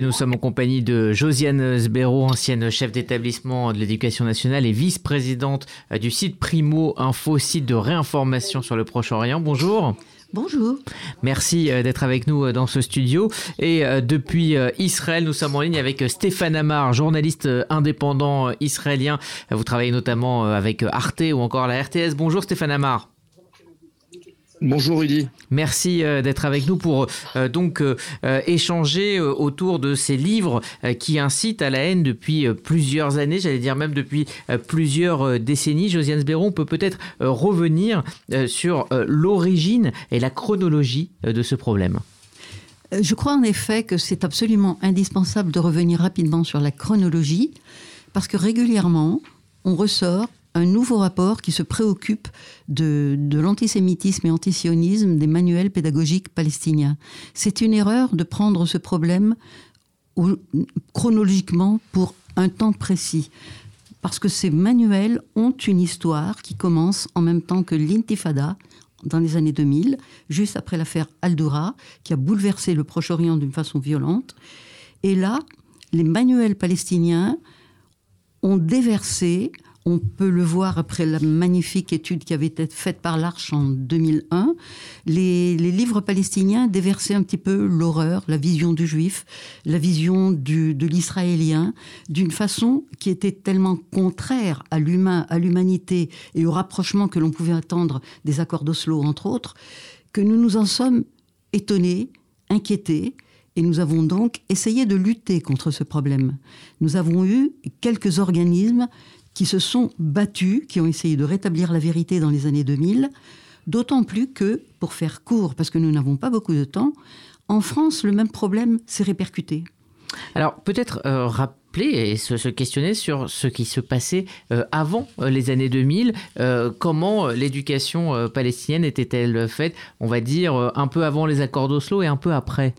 Nous sommes en compagnie de Josiane Sbero, ancienne chef d'établissement de l'éducation nationale et vice-présidente euh, du site Primo Info, site de réinformation sur le Proche-Orient. Bonjour. Bonjour. Merci euh, d'être avec nous euh, dans ce studio. Et depuis Israël, nous sommes en ligne avec Stéphane Amar, journaliste indépendant israélien. Vous travaillez notamment avec Arte ou encore la RTS. Bonjour Stéphane Amar. Bonjour Rudy. Merci euh, d'être avec nous pour euh, donc euh, échanger autour de ces livres qui incitent à la haine depuis plusieurs années, j'allais dire même depuis plusieurs décennies. Josiane Sberon, on peut peut-être revenir sur l'origine et la chronologie de ce problème. Je crois en effet que c'est absolument indispensable de revenir rapidement sur la chronologie parce que régulièrement, on ressort un nouveau rapport qui se préoccupe de, l'antisémitisme et antisionisme des manuels pédagogiques palestiniens. C'est une erreur de prendre ce problème chronologiquement pour un temps précis. Parce que ces manuels ont une histoire qui commence en même temps que l'intifada, dans les années 2000, juste après l'affaire Al-Doura, qui a bouleversé le Proche-Orient d'une façon violente. Et là, les manuels palestiniens ont déversé on peut le voir après la magnifique étude qui avait été faite par l'Arche en 2001. Les, livres palestiniens déversaient un petit peu l'horreur, la vision du juif, la vision de l'israélien, d'une façon qui était tellement contraire à l'humain, à l'humanité et au rapprochement que l'on pouvait attendre des accords d'Oslo, entre autres, que nous nous en sommes étonnés, inquiétés. Et nous avons donc essayé de lutter contre ce problème. Nous avons eu quelques organismes qui se sont battus, qui ont essayé de rétablir la vérité dans les années 2000, d'autant plus que, pour faire court, parce que nous n'avons pas beaucoup de temps, en France, le même problème s'est répercuté. Alors peut-être euh, et se, questionner sur ce qui se passait euh, avant euh, les années 2000. Euh, comment l'éducation palestinienne était-elle faite, on va dire, un peu avant les accords d'Oslo et un peu après,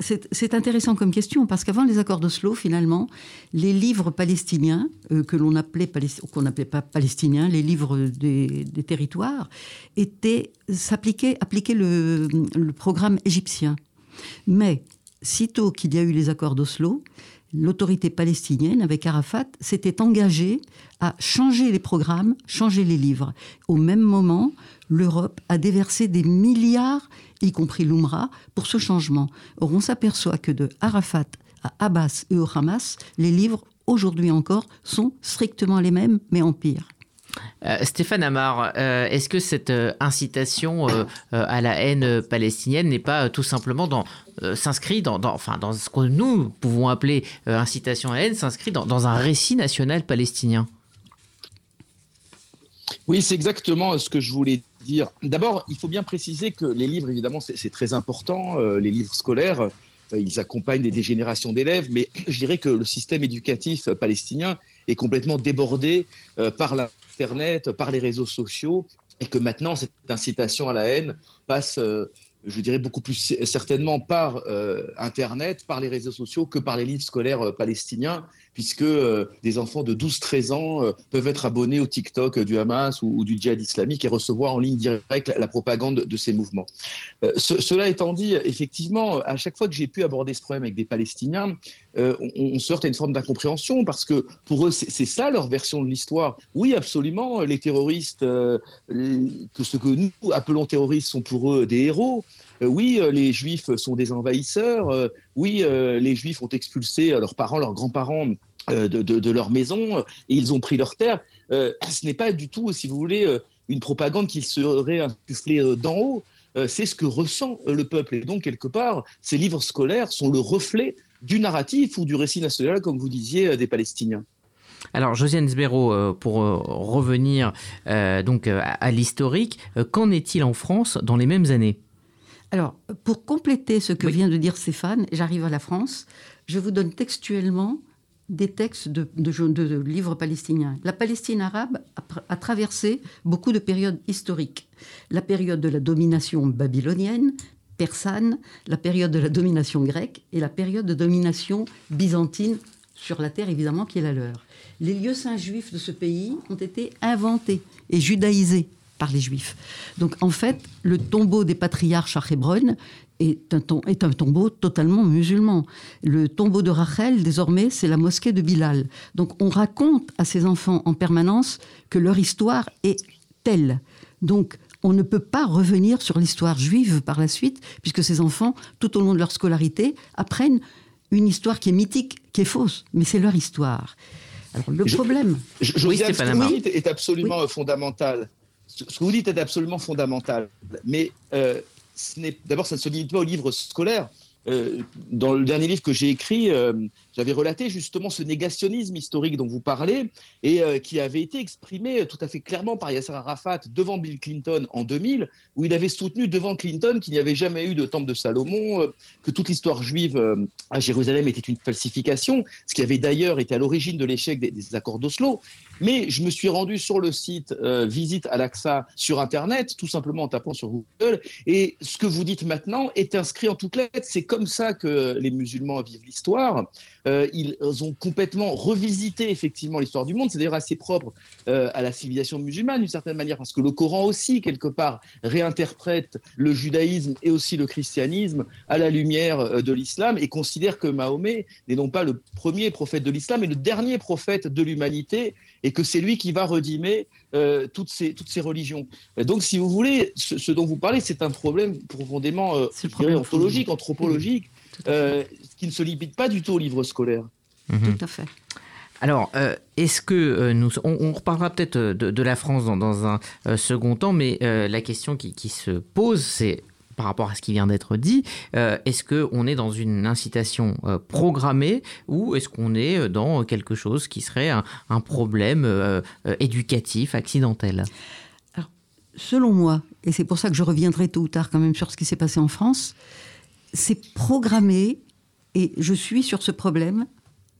C'est intéressant comme question parce qu'avant les accords d'Oslo, finalement, les livres palestiniens, que l'on appelait, qu'on n'appelait pas palestiniens, les livres des, territoires, étaient, s'appliquaient, appliquaient le, le programme égyptien. Mais sitôt qu'il y a eu les accords d'Oslo, l'autorité palestinienne, avec Arafat, s'était engagée à changer les programmes, changer les livres. Au même moment, l'Europe a déversé des milliards, y compris l'UMRA, pour ce changement. Or, on s'aperçoit que de Arafat à Abbas et au Hamas, les livres, aujourd'hui encore, sont strictement les mêmes, mais en pire. Euh, Stéphane Amar, euh, est-ce que cette euh, incitation à la haine palestinienne n'est pas tout simplement dans s'inscrit dans, enfin, dans ce que nous pouvons appeler incitation à la haine, s'inscrit dans, un récit national palestinien? Oui, c'est exactement ce que je voulais dire. D'abord, il faut bien préciser que les livres, évidemment, c'est très important. les livres scolaires, ils accompagnent des, générations d'élèves, mais je dirais que le système éducatif palestinien est complètement débordé par la Internet, par les réseaux sociaux, et que maintenant cette incitation à la haine passe, euh, je dirais, beaucoup plus certainement par euh, Internet, par les réseaux sociaux que par les livres scolaires euh, palestiniens puisque euh, des enfants de 12-13 ans euh, peuvent être abonnés au TikTok du Hamas ou, du djihad islamique et recevoir en ligne directe la, propagande de ces mouvements. Euh, cela étant dit, effectivement, à chaque fois que j'ai pu aborder ce problème avec des Palestiniens, on, on, se heurte à une forme d'incompréhension parce que pour eux, c'est ça leur version de l'histoire. Oui, absolument, les terroristes, que ce que nous appelons terroristes sont pour eux des héros. Oui, les juifs sont des envahisseurs. oui, les juifs ont expulsé leurs parents, leurs grands-parents euh, de, leur maison et ils ont pris leur terre. Euh, ce n'est pas du tout, si vous voulez, euh, une propagande qui serait insufflée d'en haut. c'est ce que ressent le peuple. Et donc, quelque part, ces livres scolaires sont le reflet du narratif ou du récit national, comme vous disiez, des Palestiniens. Alors, Josiane Sbero, pour revenir donc à, l'historique, qu'en est-il en France dans les mêmes années? Alors, pour compléter ce que vient de dire Stéphane, j'arrive à la France. Je vous donne textuellement des textes de, livres palestiniens. La Palestine arabe a, traversé beaucoup de périodes historiques. La période de la domination babylonienne, persane, la période de la domination grecque et la période de domination byzantine sur la terre évidemment qui est la leur. Les lieux saints juifs de ce pays ont été inventés et judaïsés par les Juifs. Donc en fait, le tombeau des patriarches à Hébron est un, est un tombeau totalement musulman. Le tombeau de Rachel, désormais, c'est la mosquée de Bilal. Donc on raconte à ces enfants en permanence que leur histoire est telle. Donc on ne peut pas revenir sur l'histoire juive par la suite, puisque ces enfants, tout au long de leur scolarité, apprennent une histoire qui est mythique, qui est fausse, mais c'est leur histoire. Alors, le problème. Je, je, oui, dites est absolument fondamental. Ce que vous dites est absolument fondamental. Mais euh, d'abord, ça ne se limite pas au livre scolaire. Euh, dans le dernier livre que j'ai écrit, euh, j'avais relaté justement ce négationnisme historique dont vous parlez et euh, qui avait été exprimé tout à fait clairement par Yasser Arafat devant Bill Clinton en 2000, où il avait soutenu devant Clinton qu'il n'y avait jamais eu de temple de Salomon, que toute l'histoire juive à Jérusalem était une falsification, ce qui avait d'ailleurs été à l'origine de l'échec des, des accords d'Oslo. Mais je me suis rendu sur le site euh, Visite Al-Aqsa sur Internet, tout simplement en tapant sur Google. Et ce que vous dites maintenant est inscrit en toutes lettres. C'est comme ça que les musulmans vivent l'histoire. Euh, ils ont complètement revisité effectivement l'histoire du monde. C'est d'ailleurs assez propre euh, à la civilisation musulmane d'une certaine manière, parce que le Coran aussi, quelque part, réinterprète le judaïsme et aussi le christianisme à la lumière euh, de l'islam et considère que Mahomet n'est non pas le premier prophète de l'islam, mais le dernier prophète de l'humanité et que c'est lui qui va redimer euh, toutes, ces, toutes ces religions. Donc, si vous voulez, ce, dont vous parlez, c'est un problème profondément euh, ontologique, anthropologique, euh, qui ne se limite pas du tout au livre scolaire. Mhm. Tout à fait. Alors, est-ce que nous... On, reparlera peut-être de, la France dans, un second temps, mais la question qui, qui se pose, c'est par rapport à ce qui vient d'être dit, euh, est-ce qu'on est dans une incitation euh, programmée ou est-ce qu'on est dans quelque chose qui serait un, problème euh, éducatif, accidentel? Selon moi, et c'est pour ça que je reviendrai tôt ou tard quand même sur ce qui s'est passé en France, c'est programmé et je suis sur ce problème,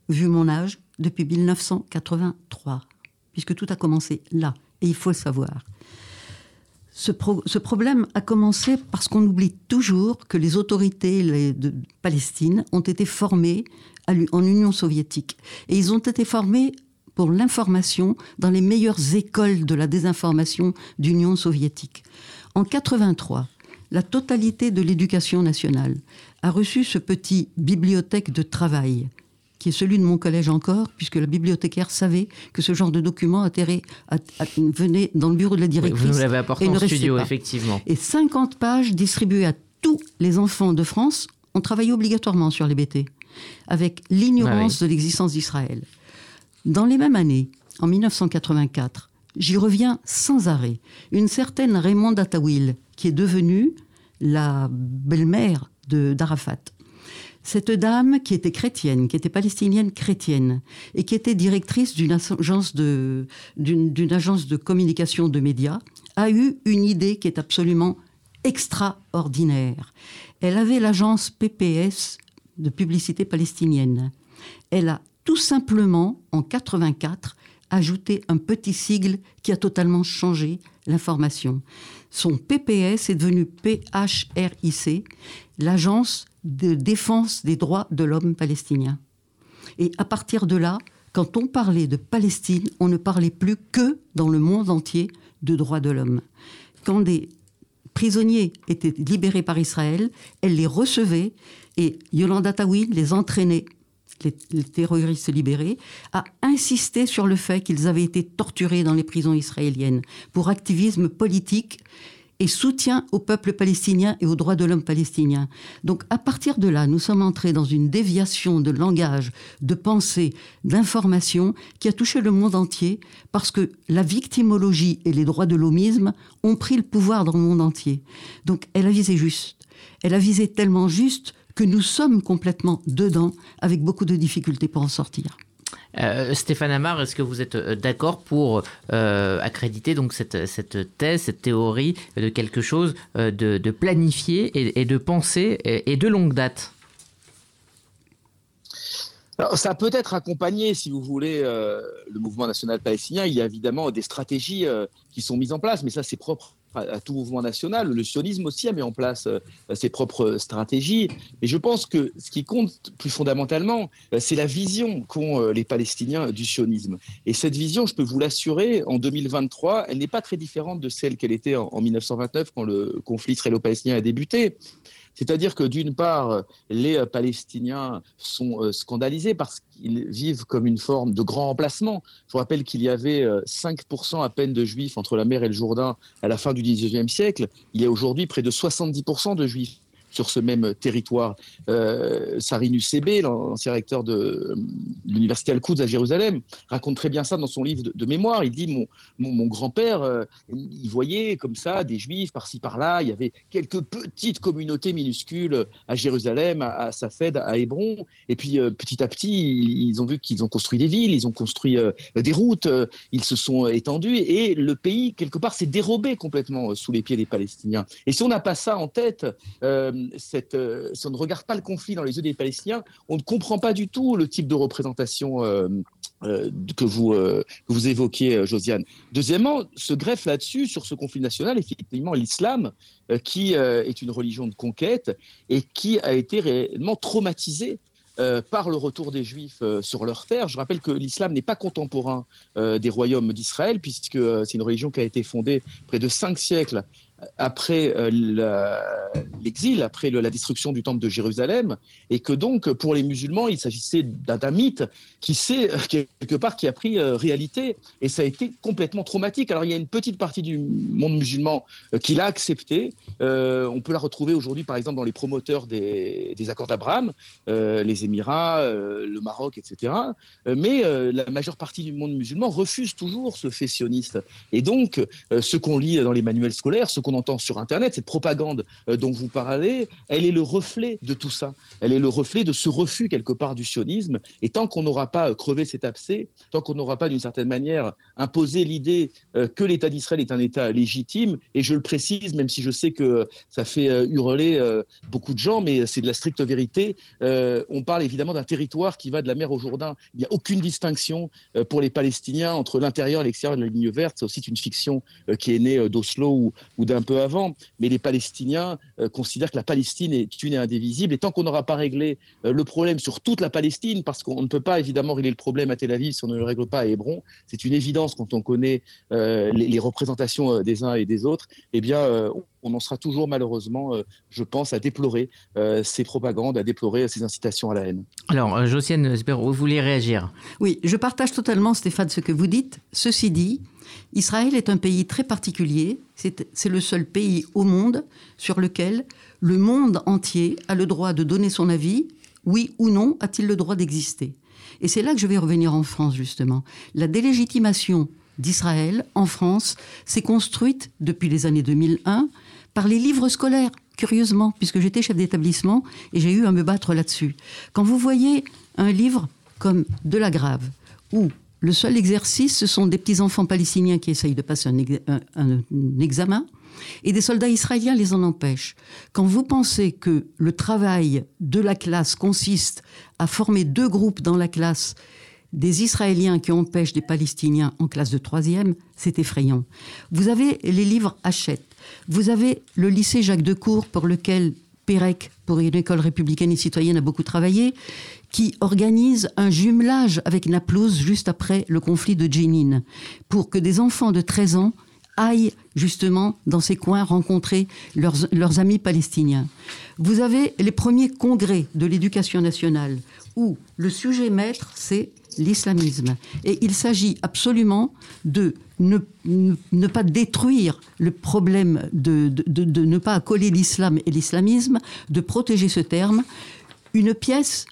vu mon âge, depuis 1983, puisque tout a commencé là, et il faut le savoir. Ce, problème a commencé parce qu'on oublie toujours que les autorités de Palestine ont été formées en Union soviétique. Et ils ont été formés pour l'information dans les meilleures écoles de la désinformation d'Union soviétique. En 83, la totalité de l'éducation nationale a reçu ce petit bibliothèque de travail qui est celui de mon collège encore, puisque la bibliothécaire savait que ce genre de document atterrait, venait dans le bureau de la directrice. vous nous l'avez apporté en studio, effectivement. Et 50 pages distribuées à tous les enfants de France ont travaillé obligatoirement sur les BT, avec l'ignorance ah de l'existence d'Israël. Dans les mêmes années, en 1984, j'y reviens sans arrêt, une certaine Raymond Attawil, qui est devenue la belle-mère d'Arafat, cette dame qui était chrétienne, qui était palestinienne chrétienne, et qui était directrice d'une agence de, agence de communication de médias, a eu une idée qui est absolument extraordinaire. Elle avait l'agence PPS de publicité palestinienne. Elle a tout simplement, en 84, ajouté un petit sigle qui a totalement changé l'information. Son PPS est devenu PHRIC, l'agence de défense des droits de l'homme palestinien. Et à partir de là, quand on parlait de Palestine, on ne parlait plus que dans le monde entier de droits de l'homme. Quand des prisonniers étaient libérés par Israël, elle les recevait et Yolanda Tawil les entraînait, les, les terroristes libérés, à insister sur le fait qu'ils avaient été torturés dans les prisons israéliennes pour activisme politique et soutien au peuple palestinien et aux droits de l'homme palestinien. Donc à partir de là, nous sommes entrés dans une déviation de langage, de pensée, d'information qui a touché le monde entier parce que la victimologie et les droits de l'homisme ont pris le pouvoir dans le monde entier. Donc elle a visé juste. Elle a visé tellement juste que nous sommes complètement dedans avec beaucoup de difficultés pour en sortir. Euh, Stéphane Amar, est-ce que vous êtes euh, d'accord pour euh, accréditer donc cette, thèse, cette théorie de quelque chose de, planifié et, de pensé et, de longue date? Ça peut être accompagné, si vous voulez, le mouvement national palestinien. Il y a évidemment des stratégies qui sont mises en place, mais ça, c'est propre à, tout mouvement national. Le sionisme aussi a mis en place ses propres stratégies. Et je pense que ce qui compte plus fondamentalement, c'est la vision qu'ont les Palestiniens du sionisme. Et cette vision, je peux vous l'assurer, en 2023, elle n'est pas très différente de celle qu'elle était en, en 1929 quand le conflit israélo-palestinien a débuté. C'est-à-dire que d'une part, les euh, Palestiniens sont euh, scandalisés parce qu'ils vivent comme une forme de grand remplacement. Je vous rappelle qu'il y avait 5% euh, à peine de juifs entre la mer et le Jourdain à la fin du XIXe siècle. Il y a aujourd'hui près de 70% de juifs sur ce même territoire. Euh, Sarinu Sebe, l'ancien recteur de l'université Al-Quds à Jérusalem, raconte très bien ça dans son livre de, mémoire. Il dit Mon, grand-père, euh, il voyait comme ça des juifs par-ci par-là. Il y avait quelques petites communautés minuscules à Jérusalem, à, Safed, à Hébron. Et puis euh, petit à petit, ils ont vu qu'ils ont construit des villes, ils ont construit euh, des routes, ils se sont étendus. Et le pays, quelque part, s'est dérobé complètement sous les pieds des Palestiniens. Et si on n'a pas ça en tête, euh, si on ne regarde pas le conflit dans les yeux des Palestiniens, on ne comprend pas du tout le type de représentation euh, euh, que, vous, vous évoquez, Josiane. Deuxièmement, se greffe là-dessus, sur ce conflit national, effectivement, l'islam, qui est une religion de conquête et qui a été réellement traumatisé par le retour des Juifs sur leur terre. Je rappelle que l'islam n'est pas contemporain des royaumes d'Israël, puisque c'est une religion qui a été fondée près de cinq siècles après euh, l'exil, après la destruction du temple de Jérusalem, et que donc pour les musulmans, il s'agissait d'un mythe qui sait euh, quelque part qui a pris euh, réalité, et ça a été complètement traumatique. Alors il y a une petite partie du monde musulman qui l'a accepté. on peut la retrouver aujourd'hui, par exemple, dans les promoteurs des, accords d'Abraham, les Émirats, le Maroc, etc. mais la majeure partie du monde musulman refuse toujours ce fait sioniste. Et donc, ce qu'on lit dans les manuels scolaires, ce qu'on entend sur Internet, cette propagande euh, dont vous parlez, elle est le reflet de tout ça. Elle est le reflet de ce refus quelque part du sionisme. Et tant qu'on n'aura pas euh, crevé cet abcès, tant qu'on n'aura pas d'une certaine manière imposé l'idée euh, que l'État d'Israël est un État légitime, et je le précise, même si je sais que ça fait hurler beaucoup de gens, mais c'est de la stricte vérité, on parle évidemment d'un territoire qui va de la mer au Jourdain. Il n'y a aucune distinction pour les Palestiniens entre l'intérieur et l'extérieur de la ligne verte. C'est aussi une fiction qui est née d'Oslo ou, ou d'un peu avant, mais les Palestiniens euh, considèrent que la Palestine est une et indivisible. Et tant qu'on n'aura pas réglé euh, le problème sur toute la Palestine, parce qu'on ne peut pas évidemment régler le problème à Tel Aviv si on ne le règle pas à Hébron, c'est une évidence quand on connaît euh, les, représentations des uns et des autres, eh bien, on en sera toujours malheureusement, je pense, à déplorer ces propagandes, à déplorer ces incitations à la haine. Alors, Josiane vous voulez réagir? Oui, je partage totalement, Stéphane, ce que vous dites. Ceci dit, Israël est un pays très particulier. C'est le seul pays au monde sur lequel le monde entier a le droit de donner son avis. Oui ou non, a-t-il le droit d'exister Et c'est là que je vais revenir en France, justement. La délégitimation d'Israël en France s'est construite depuis les années 2001 par les livres scolaires, curieusement, puisque j'étais chef d'établissement et j'ai eu à me battre là-dessus. Quand vous voyez un livre comme De la Grave, ou le seul exercice, ce sont des petits-enfants palestiniens qui essayent de passer un, examen et des soldats israéliens les en empêchent. Quand vous pensez que le travail de la classe consiste à former deux groupes dans la classe, des Israéliens qui empêchent des Palestiniens en classe de troisième, c'est effrayant. Vous avez les livres Hachette. Vous avez le lycée Jacques Decour pour lequel Pérec, pour une école républicaine et citoyenne, a beaucoup travaillé qui organise un jumelage avec Naplouse juste après le conflit de Jenin, pour que des enfants de 13 ans aillent justement dans ces coins rencontrer leurs, leurs amis palestiniens. Vous avez les premiers congrès de l'éducation nationale où le sujet maître, c'est l'islamisme. Et il s'agit absolument de ne, ne, pas détruire le problème, de, de, de, de ne pas coller l'islam et l'islamisme, de protéger ce terme. Une pièce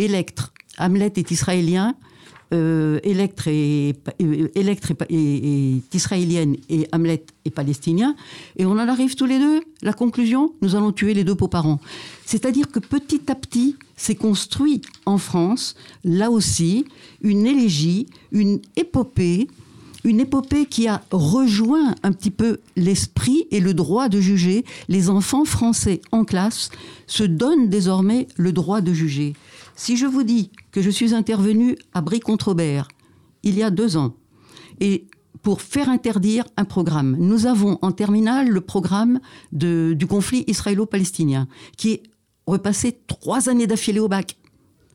Électre. Hamlet est israélien. Euh, Électre, est, israélienne et Hamlet est palestinien. Et on en arrive tous les deux. La conclusion, nous allons tuer les deux beaux-parents. C'est-à-dire que petit à petit, s'est construit en France, là aussi, une élégie, une épopée une épopée qui a rejoint un petit peu l'esprit et le droit de juger. Les enfants français en classe se donnent désormais le droit de juger. Si je vous dis que je suis intervenue à Brie-contre-Aubert il y a deux ans, et pour faire interdire un programme. Nous avons en terminale le programme du conflit israélo-palestinien, qui est repassé trois années d'affilée au bac.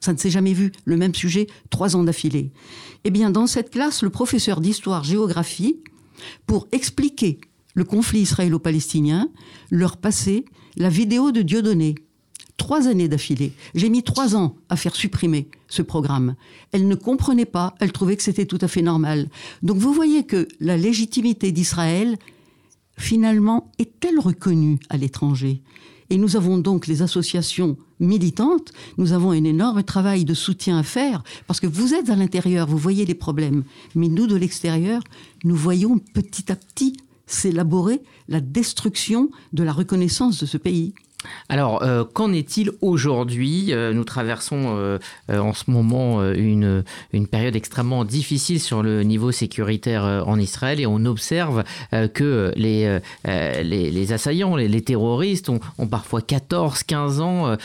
Ça ne s'est jamais vu, le même sujet, trois ans d'affilée. Eh bien, dans cette classe, le professeur d'histoire-géographie, pour expliquer le conflit israélo-palestinien, leur passait la vidéo de Dieudonné. Trois années d'affilée. J'ai mis trois ans à faire supprimer ce programme. Elle ne comprenait pas, elle trouvait que c'était tout à fait normal. Donc vous voyez que la légitimité d'Israël, finalement, est-elle reconnue à l'étranger? Et nous avons donc les associations militantes, nous avons un énorme travail de soutien à faire, parce que vous êtes à l'intérieur, vous voyez les problèmes, mais nous, de l'extérieur, nous voyons petit à petit s'élaborer la destruction de la reconnaissance de ce pays. Alors, euh, qu'en est-il aujourd'hui? Euh, Nous traversons euh, en ce moment une, une période extrêmement difficile sur le niveau sécuritaire en Israël et on observe que les, les, assaillants, les, terroristes ont, parfois 14, 15 ans,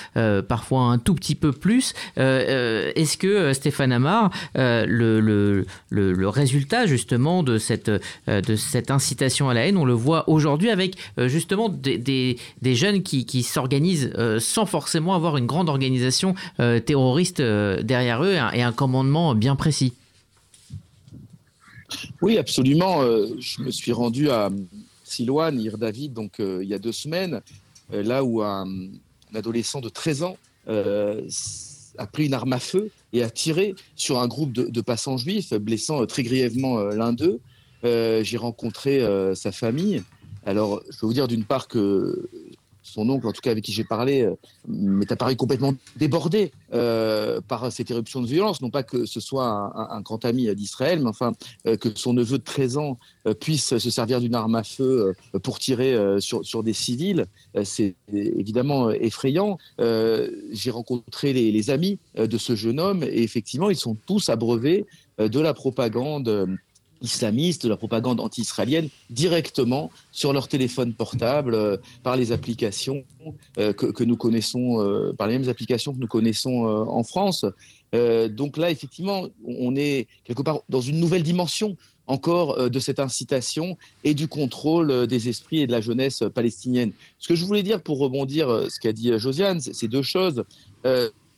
parfois un tout petit peu plus. Est-ce que, Stéphane Amar, le, le, le, résultat justement de cette, de cette incitation à la haine, on le voit aujourd'hui avec justement des, des, des jeunes qui, qui s'organisent euh, sans forcément avoir une grande organisation euh, terroriste euh, derrière eux et un, commandement bien précis. Oui, absolument. je me suis rendu à Siloane, Ir David, donc il y a deux semaines, là où un, adolescent de 13 ans a pris une arme à feu et a tiré sur un groupe de, de passants juifs, blessant très grièvement l'un d'eux. J'ai rencontré sa famille. Alors, je peux vous dire d'une part que son oncle, en tout cas avec qui j'ai parlé, euh, m'est apparu complètement débordé euh, par cette éruption de violence. Non pas que ce soit un, grand ami d'Israël, mais enfin euh, que son neveu de 13 ans puisse se servir d'une arme à feu pour tirer sur, des civils, c'est évidemment effrayant. j'ai rencontré les, amis de ce jeune homme et effectivement, ils sont tous abreuvés de la propagande islamistes, de la propagande anti-israélienne directement sur leur téléphone portable euh, par les applications euh, que, nous connaissons, euh, par les mêmes applications que nous connaissons en France. donc là, effectivement, on est quelque part dans une nouvelle dimension encore de cette incitation et du contrôle des esprits et de la jeunesse palestinienne. Ce que je voulais dire pour rebondir ce qu'a dit Josiane, c'est deux choses.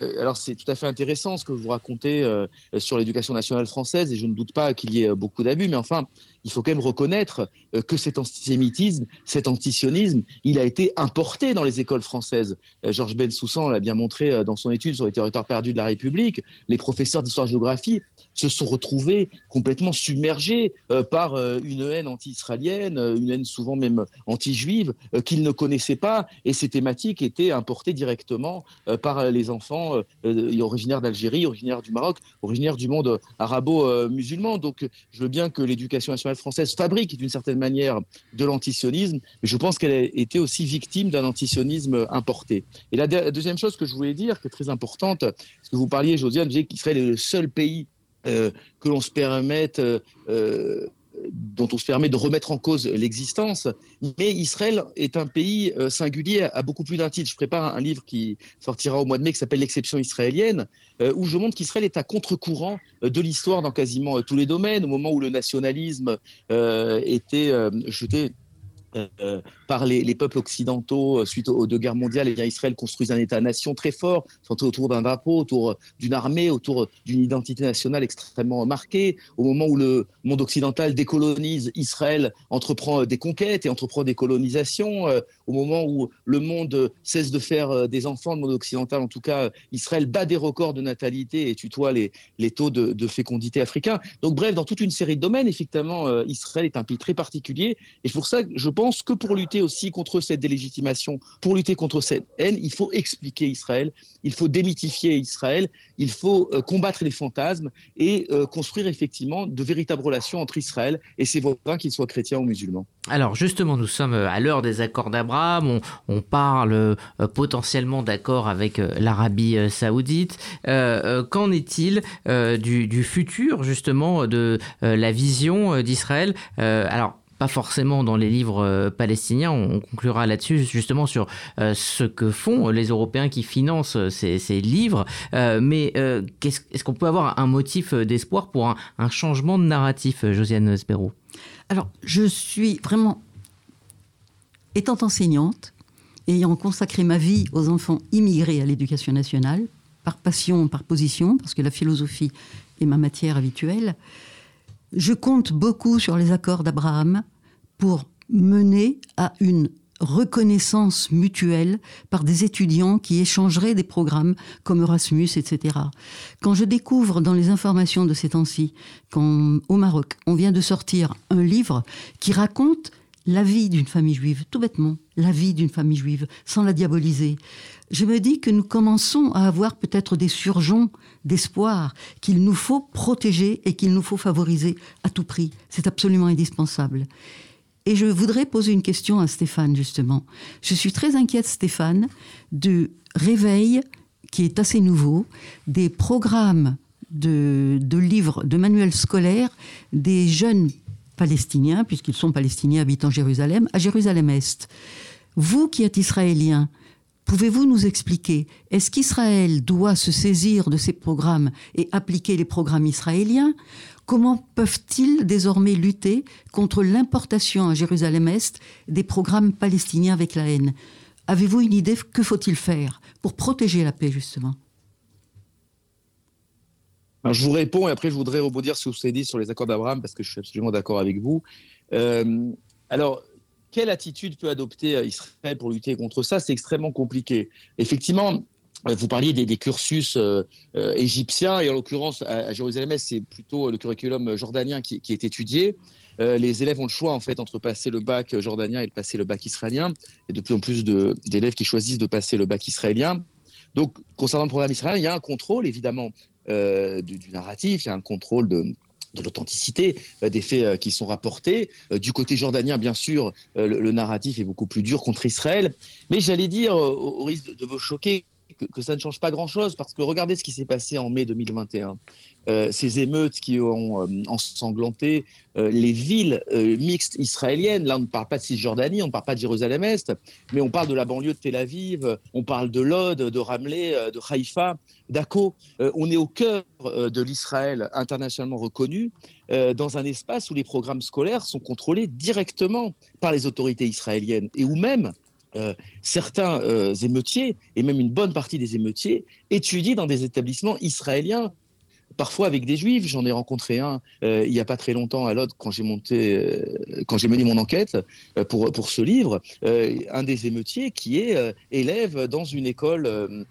Euh, alors c'est tout à fait intéressant ce que vous racontez euh, sur l'éducation nationale française et je ne doute pas qu'il y ait euh, beaucoup d'abus, mais enfin, il faut quand même reconnaître que cet antisémitisme, cet antisionisme, il a été importé dans les écoles françaises. Georges Bensoussan l'a bien montré dans son étude sur les territoires perdus de la République. Les professeurs d'histoire-géographie se sont retrouvés complètement submergés par une haine anti-israélienne, une haine souvent même anti-juive qu'ils ne connaissaient pas, et ces thématiques étaient importées directement par les enfants euh, euh, originaire d'Algérie, originaire du Maroc, originaire du monde arabo-musulman. Donc, je veux bien que l'éducation nationale française fabrique d'une certaine manière de l'antisionisme, mais je pense qu'elle a été aussi victime d'un antisionisme importé. Et la, deuxième chose que je voulais dire, qui est très importante, parce que vous parliez, Josiane, qu'Israël est le seul pays euh, que l'on se permette dont on se permet de remettre en cause l'existence. Mais Israël est un pays euh, singulier à beaucoup plus d'un titre. Je prépare un livre qui sortira au mois de mai qui s'appelle L'exception israélienne, euh, où je montre qu'Israël est à contre-courant euh, de l'histoire dans quasiment tous les domaines. Au moment où le nationalisme était jeté euh, par les, peuples occidentaux euh, suite aux, deux guerres mondiales, Israël construit un État-nation très fort, autour d'un drapeau, autour d'une armée, autour d'une identité nationale extrêmement marquée. Au moment où le monde occidental décolonise, Israël entreprend des conquêtes et entreprend des colonisations. Euh, au moment où le monde cesse de faire des enfants, le monde occidental en tout cas, Israël bat des records de natalité et tutoie les, taux de, fécondité africains. Donc bref, dans toute une série de domaines, effectivement, Israël est un pays très particulier. Et pour ça je pense pense que pour lutter aussi contre cette délégitimation, pour lutter contre cette haine, il faut expliquer Israël, il faut démythifier Israël, il faut euh, combattre les fantasmes et euh, construire effectivement de véritables relations entre Israël et ses voisins, qu'ils soient chrétiens ou musulmans. Alors justement, nous sommes à l'heure des accords d'Abraham, on, parle euh, potentiellement d'accords avec l'Arabie saoudite. Qu'en est-il du, du, futur justement de la vision d'Israël? Alors pas forcément dans les livres palestiniens. On, conclura là-dessus justement sur ce que font les Européens qui financent ces, livres. mais est-ce qu'on peut avoir un motif d'espoir pour un, un, changement de narratif, Josiane Sperou Alors, je suis vraiment, étant enseignante, ayant consacré ma vie aux enfants immigrés à l'éducation nationale, par passion, par position, parce que la philosophie est ma matière habituelle, je compte beaucoup sur les accords d'Abraham pour mener à une reconnaissance mutuelle par des étudiants qui échangeraient des programmes comme Erasmus, etc. Quand je découvre dans les informations de ces temps-ci qu'au Maroc, on vient de sortir un livre qui raconte la vie d'une famille juive, tout bêtement, la vie d'une famille juive, sans la diaboliser. Je me dis que nous commençons à avoir peut-être des surgeons d'espoir qu'il nous faut protéger et qu'il nous faut favoriser à tout prix. C'est absolument indispensable. Et je voudrais poser une question à Stéphane, justement. Je suis très inquiète, Stéphane, du réveil qui est assez nouveau, des programmes de, livres, de manuels scolaires des jeunes palestiniens, puisqu'ils sont palestiniens habitant Jérusalem, à Jérusalem-Est. Vous qui êtes israélien, pouvez-vous nous expliquer, est-ce qu'Israël doit se saisir de ces programmes et appliquer les programmes israéliens? Comment peuvent-ils désormais lutter contre l'importation à Jérusalem-Est des programmes palestiniens avec la haine? Avez-vous une idée Que faut-il faire pour protéger la paix, justement? Je vous réponds et après je voudrais rebondir sur ce que vous avez dit sur les accords d'Abraham parce que je suis absolument d'accord avec vous. Euh, alors, quelle attitude peut adopter euh, Israël pour lutter contre ça? C'est extrêmement compliqué. Effectivement, euh, vous parliez des, cursus égyptiens et en l'occurrence à, Jérusalem, c'est plutôt le curriculum jordanien qui, est étudié. les élèves ont le choix en fait entre passer le bac jordanien et passer le bac israélien. Et de plus en plus d'élèves qui choisissent de passer le bac israélien. Donc, concernant le programme israélien, il y a un contrôle évidemment euh, du, narratif, il y a un contrôle de, l'authenticité euh, des faits euh, qui sont rapportés. du côté jordanien, bien sûr, le, narratif est beaucoup plus dur contre Israël. Mais j'allais dire, au, risque de, vous choquer, que, ça ne change pas grand-chose, parce que regardez ce qui s'est passé en mai 2021. Euh, ces émeutes qui ont euh, ensanglanté euh, les villes mixtes israéliennes. Là, on ne parle pas de Cisjordanie, on ne parle pas de Jérusalem-Est, mais on parle de la banlieue de Tel Aviv, on parle de Lod, de Ramleh, de Haïfa, d'Akko. on est au cœur de l'Israël internationalement reconnu, dans un espace où les programmes scolaires sont contrôlés directement par les autorités israéliennes et où même certains émeutiers, et même une bonne partie des émeutiers, étudient dans des établissements israéliens parfois avec des juifs. J'en ai rencontré un euh, il n'y a pas très longtemps à l'autre quand j'ai monté, euh, quand j'ai mené mon enquête euh, pour, pour ce livre, un des émeutiers qui est élève dans une école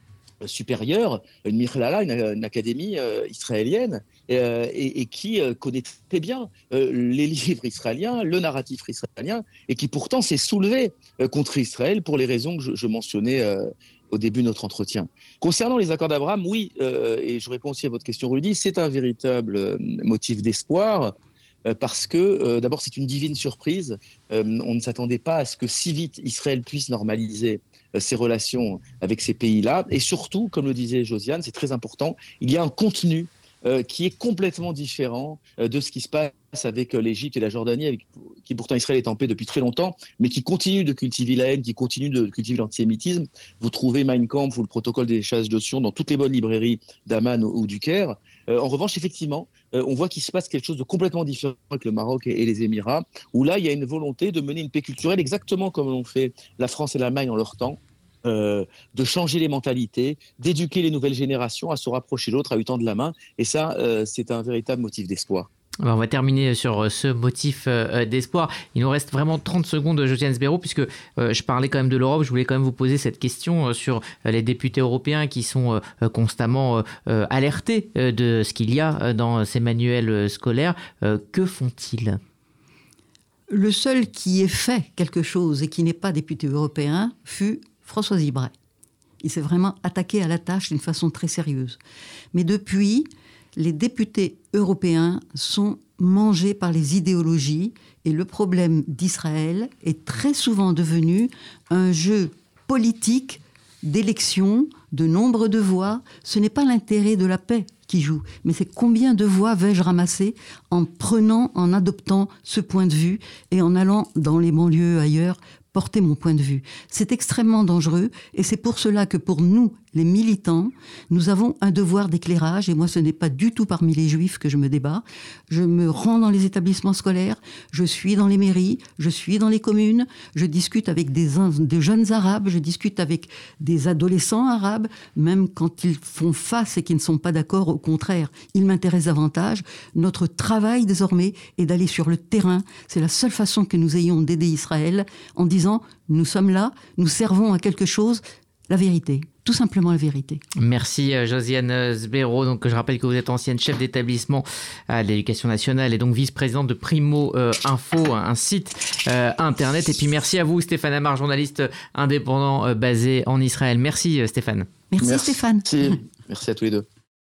supérieure, une Mirlala, une, académie israélienne, et, qui connaît très bien les livres israéliens, le narratif israélien, et qui pourtant s'est soulevé contre Israël pour les raisons que je, je mentionnais au début de notre entretien. Concernant les accords d'Abraham, oui, euh, et je réponds aussi à votre question, Rudy, c'est un véritable euh, motif d'espoir euh, parce que d'abord c'est une divine surprise. on ne s'attendait pas à ce que si vite Israël puisse normaliser ses relations avec ces pays-là. Et surtout, comme le disait Josiane, c'est très important, il y a un contenu euh, qui est complètement différent euh, de ce qui se passe avec euh, l'Égypte et la Jordanie, qui pourtant Israël est en paix depuis très longtemps, mais qui continue de cultiver la haine, qui continue de cultiver l'antisémitisme. Vous trouvez Mein Kampf ou le protocole des chasses de dans toutes les bonnes librairies d'Aman ou, du Caire. En revanche, effectivement, on voit qu'il se passe quelque chose de complètement différent avec le Maroc et, les Émirats, où là, il y a une volonté de mener une paix culturelle exactement comme l'ont fait la France et l'Allemagne en leur temps, euh, de changer les mentalités, d'éduquer les nouvelles générations à se rapprocher l'autre, à lui tendre la main. Et ça, euh, c'est un véritable motif d'espoir. On va terminer sur euh, ce motif d'espoir. Il nous reste vraiment 30 secondes, Josiane Sbero, puisque je parlais quand même de l'Europe. Je voulais quand même vous poser cette question sur les députés européens qui sont constamment alertés de ce qu'il y a dans ces manuels scolaires. Que font-ils? Le seul qui ait fait quelque chose et qui n'est pas député européen fut François Zibray. Il s'est vraiment attaqué à la tâche d'une façon très sérieuse. Mais depuis, les députés européens sont mangés par les idéologies et le problème d'Israël est très souvent devenu un jeu politique d'élection, de nombre de voix, ce n'est pas l'intérêt de la paix qui joue, mais c'est combien de voix vais-je ramasser en prenant, en adoptant ce point de vue et en allant dans les banlieues ailleurs porter mon point de vue. C'est extrêmement dangereux et c'est pour cela que pour nous, les militants, nous avons un devoir d'éclairage et moi ce n'est pas du tout parmi les juifs que je me débat. Je me rends dans les établissements scolaires, je suis dans les mairies, je suis dans les communes, je discute avec des, des jeunes arabes, je discute avec des adolescents arabes, même quand ils font face et qu'ils ne sont pas d'accord, au contraire, ils m'intéressent davantage. Notre travail désormais est d'aller sur le terrain. C'est la seule façon que nous ayons d'aider Israël en disant nous sommes là, nous servons à quelque chose, la vérité tout simplement la vérité. Merci euh, Josiane Sbero. Donc je rappelle que vous êtes ancienne chef d'établissement à l'éducation nationale et donc vice-présidente de Primo euh, Info, un site euh, internet. Et puis merci à vous Stéphane Amar, journaliste indépendant basé en Israël. Merci Stéphane. Merci, Stéphane. Merci. merci à tous les deux.